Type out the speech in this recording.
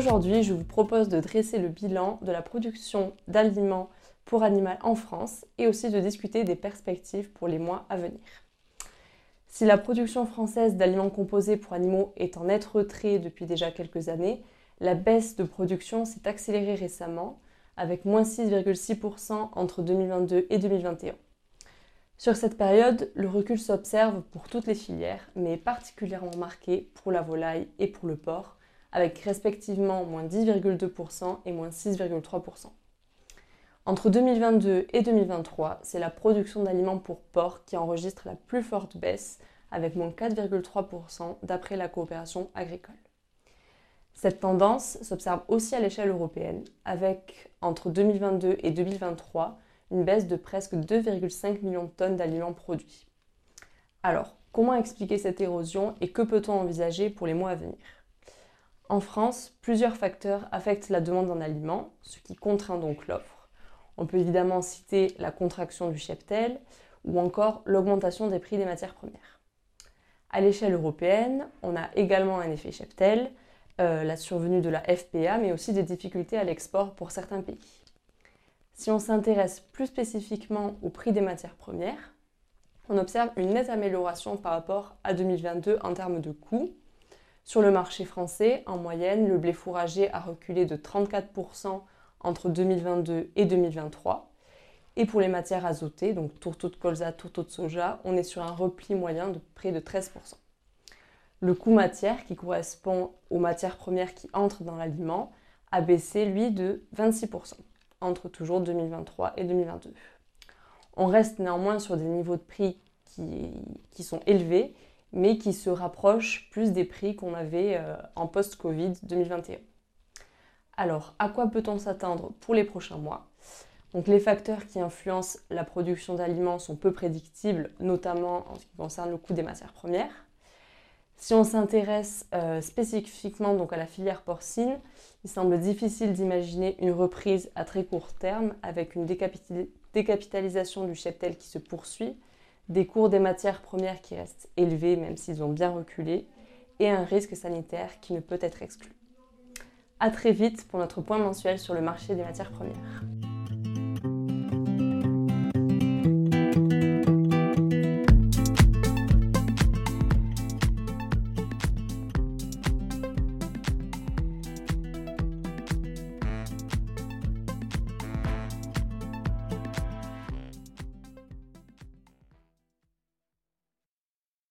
Aujourd'hui, je vous propose de dresser le bilan de la production d'aliments pour animaux en France et aussi de discuter des perspectives pour les mois à venir. Si la production française d'aliments composés pour animaux est en net retrait depuis déjà quelques années, la baisse de production s'est accélérée récemment avec moins 6,6% entre 2022 et 2021. Sur cette période, le recul s'observe pour toutes les filières, mais particulièrement marqué pour la volaille et pour le porc, avec respectivement moins 10,2% et moins 6,3%. Entre 2022 et 2023, c'est la production d'aliments pour porc qui enregistre la plus forte baisse, avec moins 4,3% d'après la coopération agricole. Cette tendance s'observe aussi à l'échelle européenne, avec entre 2022 et 2023 une baisse de presque 2,5 millions de tonnes d'aliments produits. Alors, comment expliquer cette érosion et que peut-on envisager pour les mois à venir? En France, plusieurs facteurs affectent la demande en aliments, ce qui contraint donc l'offre. On peut évidemment citer la contraction du cheptel ou encore l'augmentation des prix des matières premières. À l'échelle européenne, on a également un effet cheptel, euh, la survenue de la FPA, mais aussi des difficultés à l'export pour certains pays. Si on s'intéresse plus spécifiquement au prix des matières premières, on observe une nette amélioration par rapport à 2022 en termes de coûts. Sur le marché français, en moyenne, le blé fourragé a reculé de 34% entre 2022 et 2023. Et pour les matières azotées, donc tourteau de colza, tourteau de soja, on est sur un repli moyen de près de 13%. Le coût matière, qui correspond aux matières premières qui entrent dans l'aliment, a baissé, lui, de 26% entre toujours 2023 et 2022. On reste néanmoins sur des niveaux de prix qui, qui sont élevés, mais qui se rapprochent plus des prix qu'on avait euh, en post-Covid 2021. Alors, à quoi peut-on s'attendre pour les prochains mois? Donc, les facteurs qui influencent la production d'aliments sont peu prédictibles, notamment en ce qui concerne le coût des matières premières. Si on s'intéresse euh, spécifiquement à la filière porcine, il semble difficile d'imaginer une reprise à très court terme avec une décapitalisation du cheptel qui se poursuit, des cours des matières premières qui restent élevés même s'ils ont bien reculé, et un risque sanitaire qui ne peut être exclu. A très vite pour notre point mensuel sur le marché des matières premières.